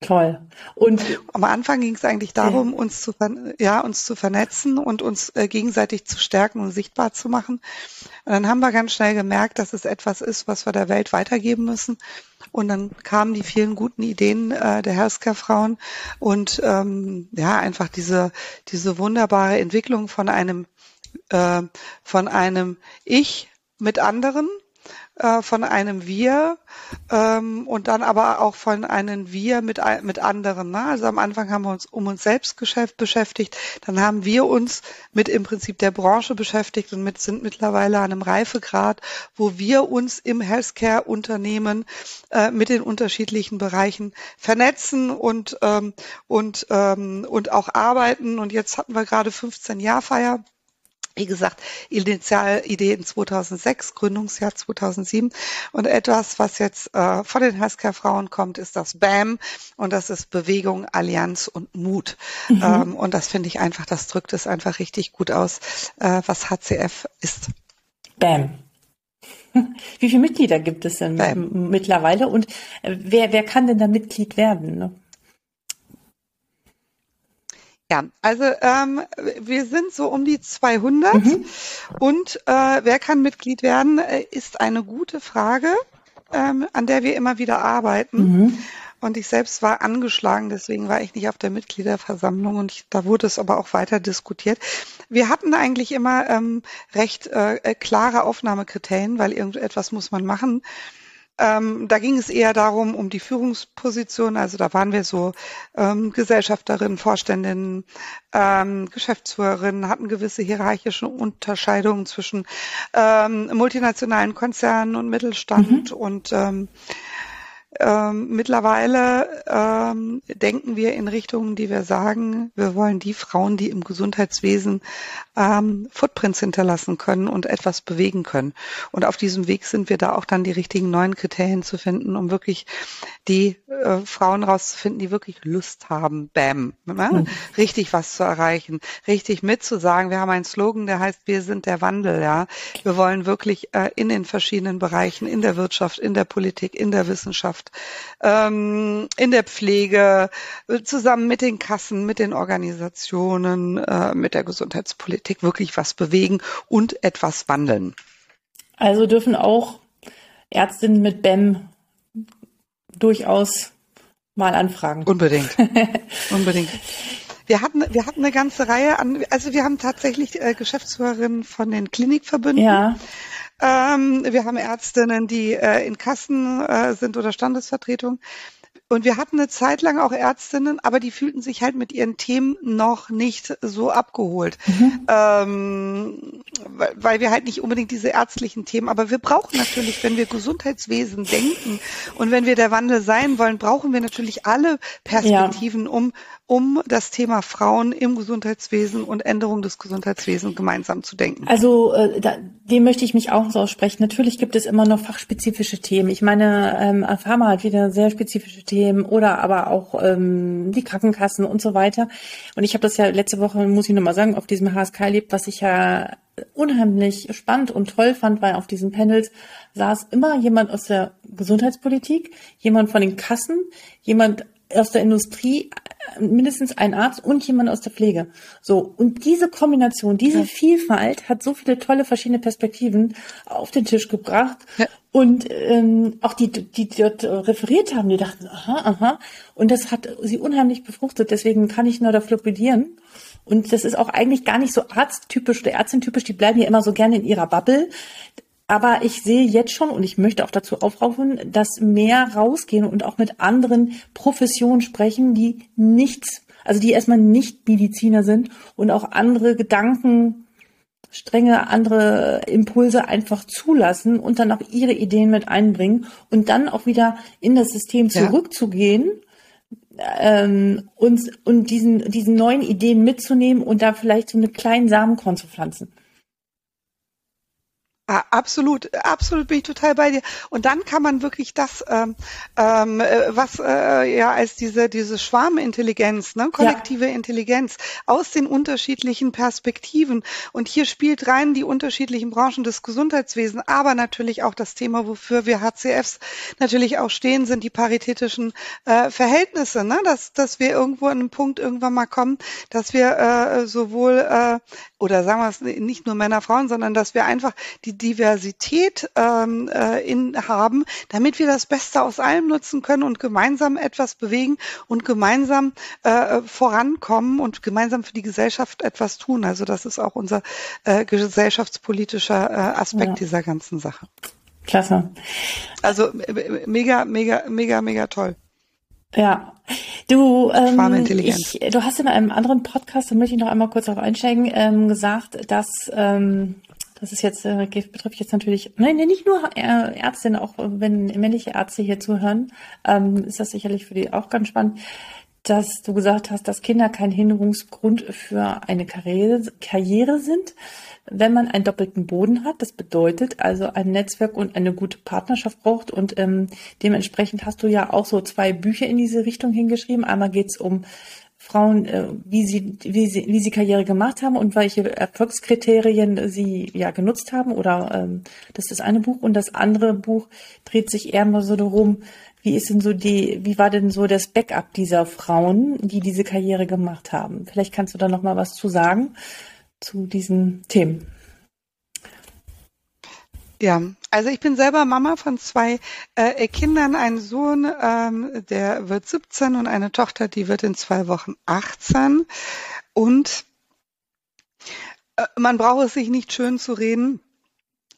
Toll. Und am Anfang ging es eigentlich darum, ja. uns zu ja uns zu vernetzen und uns äh, gegenseitig zu stärken und sichtbar zu machen. Und dann haben wir ganz schnell gemerkt, dass es etwas ist, was wir der Welt weitergeben müssen. Und dann kamen die vielen guten Ideen äh, der Healthcare-Frauen und ähm, ja einfach diese diese wunderbare Entwicklung von einem äh, von einem Ich mit anderen äh, von einem Wir ähm, und dann aber auch von einem Wir mit, mit anderen. Ne? Also am Anfang haben wir uns um uns selbst beschäftigt, dann haben wir uns mit im Prinzip der Branche beschäftigt und mit, sind mittlerweile an einem Reifegrad, wo wir uns im Healthcare-Unternehmen äh, mit den unterschiedlichen Bereichen vernetzen und, ähm, und, ähm, und auch arbeiten. Und jetzt hatten wir gerade 15 Jahr Feier wie gesagt, Initialidee in 2006, Gründungsjahr 2007. Und etwas, was jetzt äh, von den Healthcare-Frauen kommt, ist das BAM. Und das ist Bewegung, Allianz und Mut. Mhm. Ähm, und das finde ich einfach, das drückt es einfach richtig gut aus, äh, was HCF ist. BAM. <laughs> Wie viele Mitglieder gibt es denn Bam. mittlerweile und äh, wer, wer kann denn da Mitglied werden? Ne? Ja, also ähm, wir sind so um die 200 mhm. und äh, wer kann Mitglied werden, äh, ist eine gute Frage, ähm, an der wir immer wieder arbeiten. Mhm. Und ich selbst war angeschlagen, deswegen war ich nicht auf der Mitgliederversammlung und ich, da wurde es aber auch weiter diskutiert. Wir hatten eigentlich immer ähm, recht äh, klare Aufnahmekriterien, weil irgendetwas muss man machen. Ähm, da ging es eher darum, um die Führungsposition. Also da waren wir so ähm, Gesellschafterinnen, Vorständinnen, ähm, Geschäftsführerinnen, hatten gewisse hierarchische Unterscheidungen zwischen ähm, multinationalen Konzernen und Mittelstand mhm. und ähm, mittlerweile ähm, denken wir in Richtungen, die wir sagen, wir wollen die Frauen, die im Gesundheitswesen ähm, Footprints hinterlassen können und etwas bewegen können. Und auf diesem Weg sind wir da auch dann die richtigen neuen Kriterien zu finden, um wirklich die äh, Frauen rauszufinden, die wirklich Lust haben, bam, ne? mhm. richtig was zu erreichen, richtig mitzusagen. Wir haben einen Slogan, der heißt, wir sind der Wandel, ja. Wir wollen wirklich äh, in den verschiedenen Bereichen, in der Wirtschaft, in der Politik, in der Wissenschaft, ähm, in der Pflege, äh, zusammen mit den Kassen, mit den Organisationen, äh, mit der Gesundheitspolitik wirklich was bewegen und etwas wandeln. Also dürfen auch Ärztinnen mit BEM durchaus mal anfragen. Unbedingt. <laughs> Unbedingt. Wir hatten, wir hatten eine ganze Reihe an, also wir haben tatsächlich äh, Geschäftsführerinnen von den Klinikverbünden. Ja. Ähm, wir haben Ärztinnen, die äh, in Kassen äh, sind oder Standesvertretung. Und wir hatten eine Zeit lang auch Ärztinnen, aber die fühlten sich halt mit ihren Themen noch nicht so abgeholt, mhm. ähm, weil, wir halt nicht unbedingt diese ärztlichen Themen, aber wir brauchen natürlich, wenn wir Gesundheitswesen denken und wenn wir der Wandel sein wollen, brauchen wir natürlich alle Perspektiven, ja. um um das Thema Frauen im Gesundheitswesen und Änderung des Gesundheitswesens gemeinsam zu denken. Also äh, da, dem möchte ich mich auch so aussprechen. Natürlich gibt es immer noch fachspezifische Themen. Ich meine, ähm, Pharma hat wieder sehr spezifische Themen oder aber auch ähm, die Krankenkassen und so weiter. Und ich habe das ja letzte Woche, muss ich nochmal sagen, auf diesem HSK erlebt, was ich ja unheimlich spannend und toll fand, weil auf diesen Panels saß immer jemand aus der Gesundheitspolitik, jemand von den Kassen, jemand aus der Industrie, mindestens ein Arzt und jemand aus der Pflege. So. Und diese Kombination, diese ja. Vielfalt hat so viele tolle verschiedene Perspektiven auf den Tisch gebracht. Ja. Und ähm, auch die, die dort referiert haben, die dachten, aha, aha. Und das hat sie unheimlich befruchtet. Deswegen kann ich nur dafür plädieren. Und das ist auch eigentlich gar nicht so arzttypisch oder ärztintypisch. Die bleiben ja immer so gerne in ihrer Bubble. Aber ich sehe jetzt schon und ich möchte auch dazu aufrufen, dass mehr rausgehen und auch mit anderen Professionen sprechen, die nichts, also die erstmal nicht Mediziner sind und auch andere Gedanken, strenge andere Impulse einfach zulassen und dann auch ihre Ideen mit einbringen und dann auch wieder in das System zurückzugehen ähm, und, und diesen, diesen neuen Ideen mitzunehmen und da vielleicht so eine kleinen Samenkorn zu pflanzen. Ah, absolut, absolut bin ich total bei dir. Und dann kann man wirklich das, ähm, ähm, äh, was äh, ja als diese diese Schwarmintelligenz, ne, kollektive ja. Intelligenz aus den unterschiedlichen Perspektiven. Und hier spielt rein die unterschiedlichen Branchen des Gesundheitswesens, aber natürlich auch das Thema, wofür wir HCFs natürlich auch stehen, sind die paritätischen äh, Verhältnisse, ne? dass dass wir irgendwo an einem Punkt irgendwann mal kommen, dass wir äh, sowohl äh, oder sagen wir es nicht nur Männer, Frauen, sondern dass wir einfach die Diversität ähm, äh, in, haben, damit wir das Beste aus allem nutzen können und gemeinsam etwas bewegen und gemeinsam äh, vorankommen und gemeinsam für die Gesellschaft etwas tun. Also das ist auch unser äh, gesellschaftspolitischer äh, Aspekt ja. dieser ganzen Sache. Klasse. Also mega, mega, mega, mega toll. Ja, du, ähm, ich, du hast in einem anderen Podcast, da möchte ich noch einmal kurz darauf einsteigen, ähm, gesagt, dass ähm, das ist jetzt, äh, betrifft jetzt natürlich, nein, nicht nur äh, Ärztinnen, auch wenn männliche Ärzte hier zuhören, ähm, ist das sicherlich für die auch ganz spannend, dass du gesagt hast, dass Kinder kein Hinderungsgrund für eine Karriere, Karriere sind, wenn man einen doppelten Boden hat. Das bedeutet also ein Netzwerk und eine gute Partnerschaft braucht. Und ähm, dementsprechend hast du ja auch so zwei Bücher in diese Richtung hingeschrieben. Einmal geht's um Frauen, äh, wie sie, wie sie, wie sie Karriere gemacht haben und welche Erfolgskriterien sie ja genutzt haben. Oder ähm, das ist das eine Buch und das andere Buch dreht sich eher mal so darum, wie ist denn so die, wie war denn so das Backup dieser Frauen, die diese Karriere gemacht haben? Vielleicht kannst du da noch mal was zu sagen zu diesen Themen. Ja, also ich bin selber Mama von zwei äh, Kindern, einen Sohn, ähm, der wird 17 und eine Tochter, die wird in zwei Wochen 18. Und äh, man braucht es sich nicht schön zu reden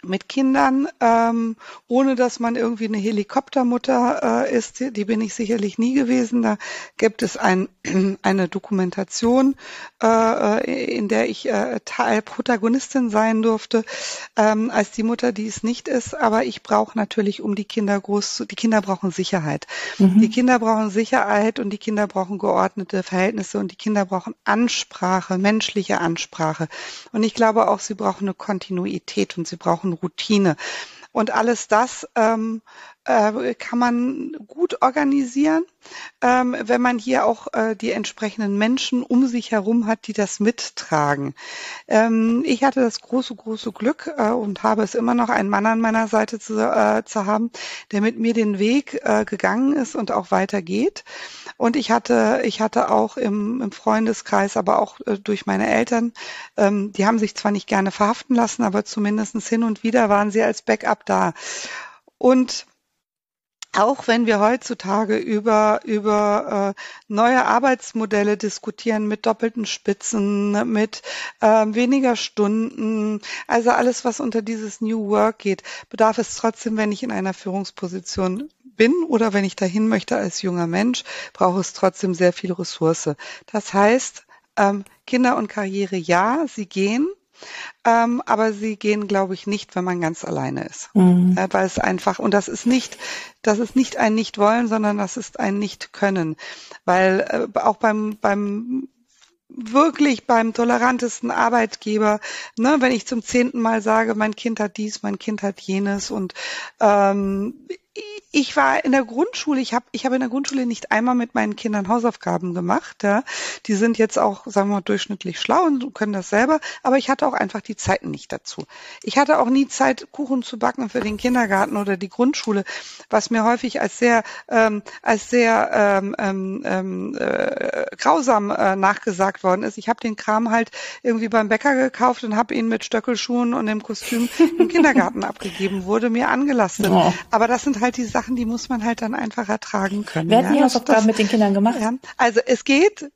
mit Kindern, ähm, ohne dass man irgendwie eine Helikoptermutter äh, ist. Die bin ich sicherlich nie gewesen. Da gibt es ein, <clears throat> eine Dokumentation, äh, in der ich äh, Protagonistin sein durfte, ähm, als die Mutter, die es nicht ist. Aber ich brauche natürlich, um die Kinder groß zu, die Kinder brauchen Sicherheit. Mhm. Die Kinder brauchen Sicherheit und die Kinder brauchen geordnete Verhältnisse und die Kinder brauchen Ansprache, menschliche Ansprache. Und ich glaube auch, sie brauchen eine Kontinuität und sie brauchen brauchen Routine. Und alles das ähm, äh, kann man gut organisieren, ähm, wenn man hier auch äh, die entsprechenden Menschen um sich herum hat, die das mittragen. Ähm, ich hatte das große, große Glück äh, und habe es immer noch, einen Mann an meiner Seite zu, äh, zu haben, der mit mir den Weg äh, gegangen ist und auch weitergeht. Und ich hatte, ich hatte auch im, im Freundeskreis, aber auch äh, durch meine Eltern, ähm, die haben sich zwar nicht gerne verhaften lassen, aber zumindest hin und wieder waren sie als Backup da. Und auch wenn wir heutzutage über, über äh, neue Arbeitsmodelle diskutieren mit doppelten Spitzen, mit äh, weniger Stunden, also alles, was unter dieses New Work geht, bedarf es trotzdem, wenn ich in einer Führungsposition bin oder wenn ich dahin möchte als junger Mensch, braucht es trotzdem sehr viel Ressource. Das heißt, ähm, Kinder und Karriere, ja, sie gehen. Ähm, aber sie gehen, glaube ich, nicht, wenn man ganz alleine ist. Mhm. Äh, weil es einfach, und das ist nicht, das ist nicht ein Nicht-Wollen, sondern das ist ein Nicht-Können. Weil äh, auch beim, beim wirklich beim tolerantesten Arbeitgeber, ne, wenn ich zum zehnten Mal sage, mein Kind hat dies, mein Kind hat jenes und ähm, ich war in der Grundschule, ich habe ich hab in der Grundschule nicht einmal mit meinen Kindern Hausaufgaben gemacht. Ja. Die sind jetzt auch, sagen wir mal, durchschnittlich schlau und können das selber, aber ich hatte auch einfach die Zeiten nicht dazu. Ich hatte auch nie Zeit, Kuchen zu backen für den Kindergarten oder die Grundschule, was mir häufig als sehr, ähm, als sehr ähm, ähm, ähm äh, grausam äh, nachgesagt worden ist. Ich habe den Kram halt irgendwie beim Bäcker gekauft und habe ihn mit Stöckelschuhen und dem Kostüm im Kindergarten <laughs> abgegeben, wurde mir angelastet. Oh. Aber das sind halt die Sachen, die muss man halt dann einfach ertragen können. Wer hat ja? die Hausaufgaben mit den Kindern gemacht? Ja. Also es geht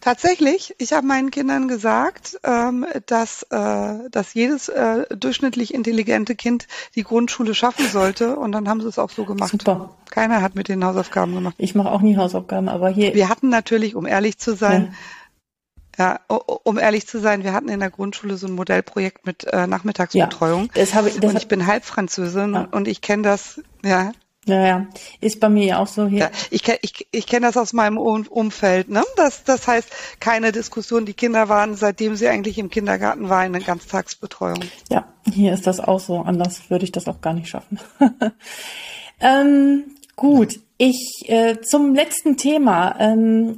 Tatsächlich, ich habe meinen Kindern gesagt, ähm, dass, äh, dass jedes äh, durchschnittlich intelligente Kind die Grundschule schaffen sollte und dann haben sie es auch so gemacht. Super. Keiner hat mit den Hausaufgaben gemacht. Ich mache auch nie Hausaufgaben, aber hier. Wir hatten natürlich, um ehrlich zu sein, ja ja, um ehrlich zu sein, wir hatten in der Grundschule so ein Modellprojekt mit äh, Nachmittagsbetreuung. Ja, das habe ich, das und ich bin Halbfranzösin ja. und ich kenne das, ja. Ja, ja, ist bei mir ja auch so hier. Ja, ich kenne ich, ich kenn das aus meinem Umfeld. Ne? Das, das heißt, keine Diskussion. Die Kinder waren, seitdem sie eigentlich im Kindergarten waren, in der Ganztagsbetreuung. Ja, hier ist das auch so. Anders würde ich das auch gar nicht schaffen. <laughs> ähm, gut, ich äh, zum letzten Thema. Ähm,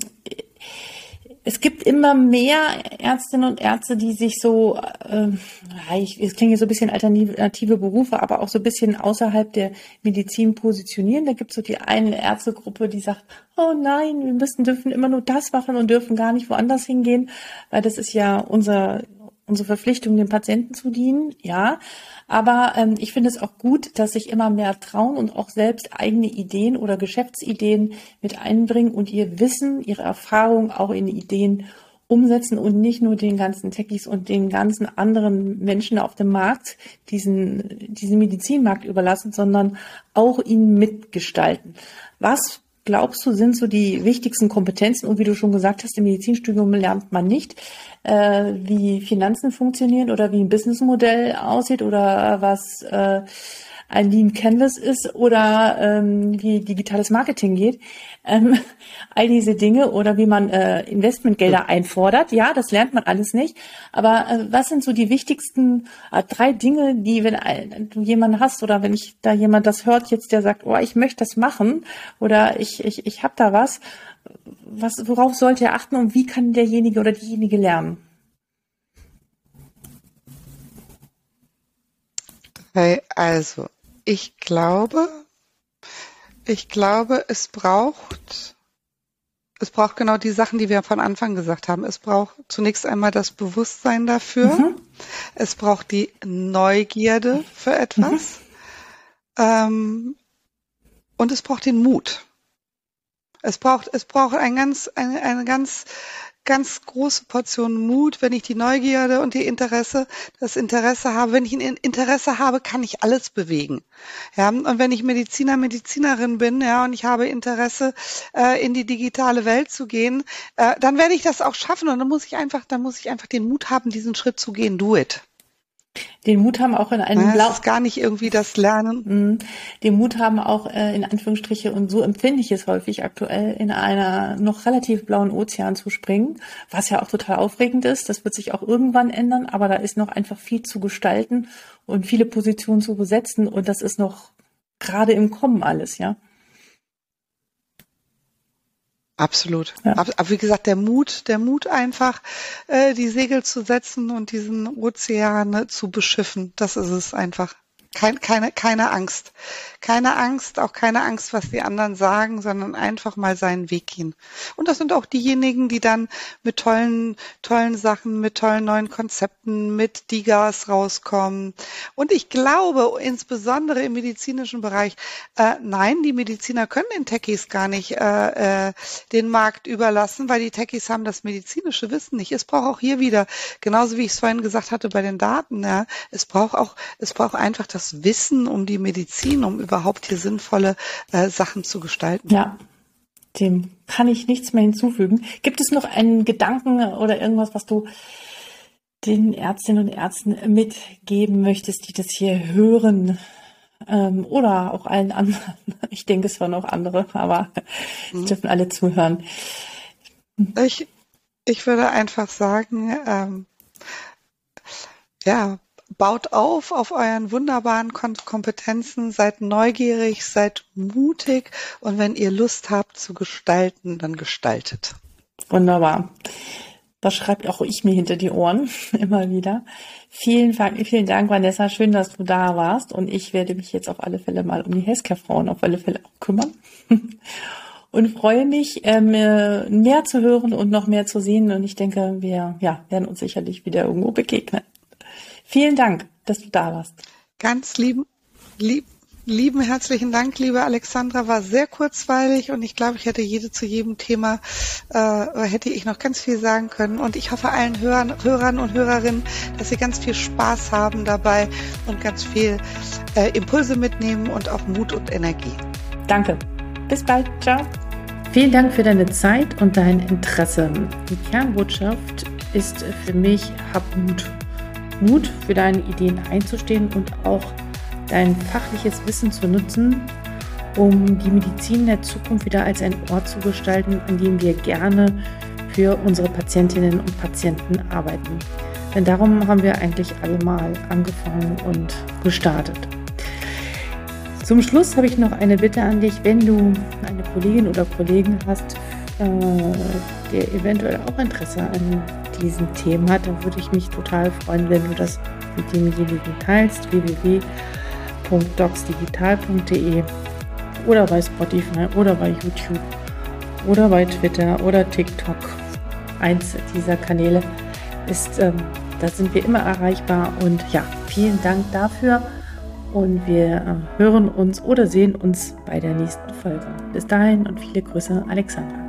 es gibt immer mehr Ärztinnen und Ärzte, die sich so, äh, ich, es klingt so ein bisschen alternative Berufe, aber auch so ein bisschen außerhalb der Medizin positionieren. Da gibt es so die eine Ärztegruppe, die sagt, oh nein, wir müssen, dürfen immer nur das machen und dürfen gar nicht woanders hingehen, weil das ist ja unser, unsere Verpflichtung, den Patienten zu dienen, ja. Aber ähm, ich finde es auch gut, dass sich immer mehr trauen und auch selbst eigene Ideen oder Geschäftsideen mit einbringen und ihr Wissen, ihre Erfahrung auch in Ideen umsetzen und nicht nur den ganzen Techies und den ganzen anderen Menschen auf dem Markt diesen, diesen Medizinmarkt überlassen, sondern auch ihn mitgestalten. Was glaubst du, sind so die wichtigsten Kompetenzen? Und wie du schon gesagt hast, im Medizinstudium lernt man nicht, äh, wie Finanzen funktionieren oder wie ein Businessmodell aussieht oder was äh, ein Lean Canvas ist oder ähm, wie digitales Marketing geht. Ähm, <laughs> all diese Dinge oder wie man äh, Investmentgelder einfordert. Ja, das lernt man alles nicht. Aber äh, was sind so die wichtigsten äh, drei Dinge, die, wenn äh, du jemanden hast oder wenn ich da jemand das hört jetzt, der sagt, oh, ich möchte das machen oder ich, ich, ich habe da was, was, worauf sollte er achten und wie kann derjenige oder diejenige lernen? Also, ich glaube, ich glaube, es braucht, es braucht genau die Sachen, die wir von Anfang gesagt haben. Es braucht zunächst einmal das Bewusstsein dafür. Mhm. Es braucht die Neugierde für etwas. Mhm. Ähm, und es braucht den Mut. Es braucht, es braucht ein ganz, eine, eine ganz ganz große Portion Mut, wenn ich die Neugierde und die Interesse, das Interesse habe. Wenn ich ein Interesse habe, kann ich alles bewegen. Ja, und wenn ich Mediziner, Medizinerin bin, ja, und ich habe Interesse, äh, in die digitale Welt zu gehen, äh, dann werde ich das auch schaffen. Und dann muss ich einfach, dann muss ich einfach den Mut haben, diesen Schritt zu gehen. Do it den Mut haben auch in einem ja, Blau. ist gar nicht irgendwie das Lernen. Mhm. Den Mut haben auch äh, in Anführungsstriche und so empfinde ich es häufig aktuell in einer noch relativ blauen Ozean zu springen, was ja auch total aufregend ist. Das wird sich auch irgendwann ändern, aber da ist noch einfach viel zu gestalten und viele Positionen zu besetzen und das ist noch gerade im Kommen alles, ja. Absolut. Ja. Aber wie gesagt, der Mut, der Mut einfach, äh, die Segel zu setzen und diesen Ozean ne, zu beschiffen, das ist es einfach. Kein, keine, keine Angst. Keine Angst, auch keine Angst, was die anderen sagen, sondern einfach mal seinen Weg gehen. Und das sind auch diejenigen, die dann mit tollen, tollen Sachen, mit tollen neuen Konzepten, mit Digas rauskommen. Und ich glaube, insbesondere im medizinischen Bereich, äh, nein, die Mediziner können den Techies gar nicht äh, äh, den Markt überlassen, weil die Techies haben das medizinische Wissen nicht. Es braucht auch hier wieder, genauso wie ich es vorhin gesagt hatte bei den Daten, ja, es braucht auch, es braucht einfach das das Wissen um die Medizin, um überhaupt hier sinnvolle äh, Sachen zu gestalten. Ja, dem kann ich nichts mehr hinzufügen. Gibt es noch einen Gedanken oder irgendwas, was du den Ärztinnen und Ärzten mitgeben möchtest, die das hier hören? Ähm, oder auch allen anderen. <laughs> Ich denke, es waren auch andere, aber mhm. dürfen alle zuhören. Ich, ich würde einfach sagen, ähm, ja, baut auf auf euren wunderbaren Kompetenzen, seid neugierig, seid mutig und wenn ihr Lust habt zu gestalten, dann gestaltet. Wunderbar. Das schreibt auch ich mir hinter die Ohren <laughs> immer wieder. Vielen, vielen Dank, Vanessa. Schön, dass du da warst. Und ich werde mich jetzt auf alle Fälle mal um die Healthcare-Frauen auf alle Fälle auch kümmern. <laughs> Und freue mich, ähm, mehr zu hören und noch mehr zu sehen. Und ich denke, wir ja, werden uns sicherlich wieder irgendwo begegnen. Vielen Dank, dass du da warst. Ganz lieben, lieb, lieben herzlichen Dank, liebe Alexandra. War sehr kurzweilig und ich glaube, ich hätte jede zu jedem Thema äh, hätte ich noch ganz viel sagen können. Und ich hoffe allen Hörern, Hörern und Hörerinnen, dass sie ganz viel Spaß haben dabei und ganz viel äh, Impulse mitnehmen und auch Mut und Energie. Danke. Bis bald. Ciao. Vielen Dank für deine Zeit und dein Interesse. Die Kernbotschaft ist für mich, hab Mut Mut, für deine Ideen einzustehen und auch dein fachliches Wissen zu nutzen, um die Medizin der Zukunft wieder als ein Ort zu gestalten, an dem wir gerne für unsere Patientinnen und Patienten arbeiten. Denn darum haben wir eigentlich alle mal angefangen und gestartet. Zum Schluss habe ich noch eine Bitte an dich, wenn du eine Kollegin oder Kollegen hast, äh, der eventuell auch Interesse an diesem Thema hat, dann würde ich mich total freuen, wenn du das mit demjenigen teilst. www.docsdigital.de oder bei Spotify oder bei YouTube oder bei Twitter oder TikTok. Eins dieser Kanäle ist, ähm, da sind wir immer erreichbar und ja, vielen Dank dafür und wir äh, hören uns oder sehen uns bei der nächsten Folge. Bis dahin und viele Grüße, Alexandra.